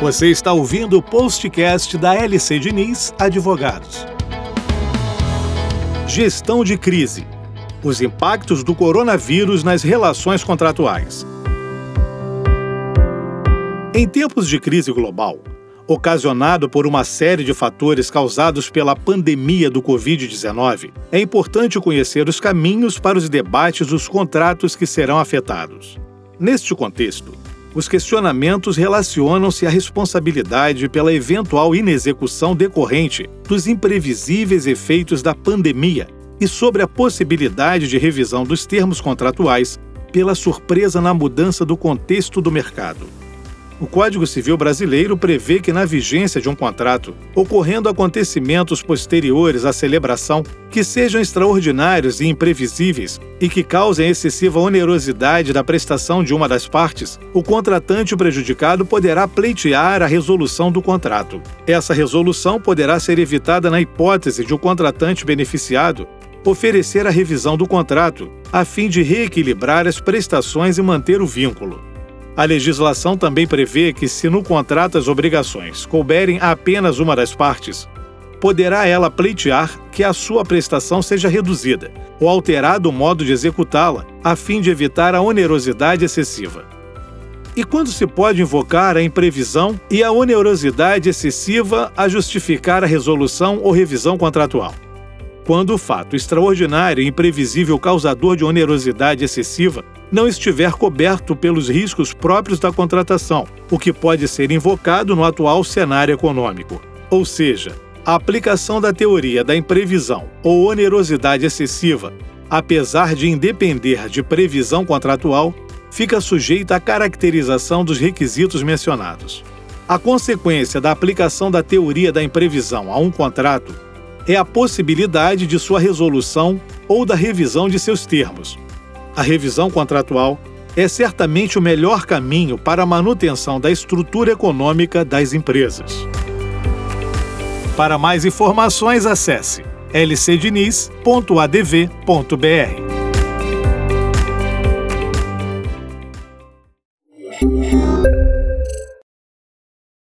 Você está ouvindo o postcast da LC Diniz Advogados. Gestão de crise. Os impactos do coronavírus nas relações contratuais. Em tempos de crise global, ocasionado por uma série de fatores causados pela pandemia do Covid-19, é importante conhecer os caminhos para os debates dos contratos que serão afetados. Neste contexto, os questionamentos relacionam-se à responsabilidade pela eventual inexecução decorrente dos imprevisíveis efeitos da pandemia e sobre a possibilidade de revisão dos termos contratuais pela surpresa na mudança do contexto do mercado. O Código Civil Brasileiro prevê que, na vigência de um contrato, ocorrendo acontecimentos posteriores à celebração que sejam extraordinários e imprevisíveis e que causem excessiva onerosidade da prestação de uma das partes, o contratante prejudicado poderá pleitear a resolução do contrato. Essa resolução poderá ser evitada na hipótese de o contratante beneficiado oferecer a revisão do contrato, a fim de reequilibrar as prestações e manter o vínculo. A legislação também prevê que, se no contrato as obrigações couberem apenas uma das partes, poderá ela pleitear que a sua prestação seja reduzida ou alterado o modo de executá-la, a fim de evitar a onerosidade excessiva. E quando se pode invocar a imprevisão e a onerosidade excessiva a justificar a resolução ou revisão contratual? Quando o fato extraordinário e imprevisível causador de onerosidade excessiva não estiver coberto pelos riscos próprios da contratação, o que pode ser invocado no atual cenário econômico. Ou seja, a aplicação da teoria da imprevisão ou onerosidade excessiva, apesar de independer de previsão contratual, fica sujeita à caracterização dos requisitos mencionados. A consequência da aplicação da teoria da imprevisão a um contrato é a possibilidade de sua resolução ou da revisão de seus termos. A revisão contratual é certamente o melhor caminho para a manutenção da estrutura econômica das empresas. Para mais informações, acesse lcdiniz.adv.br.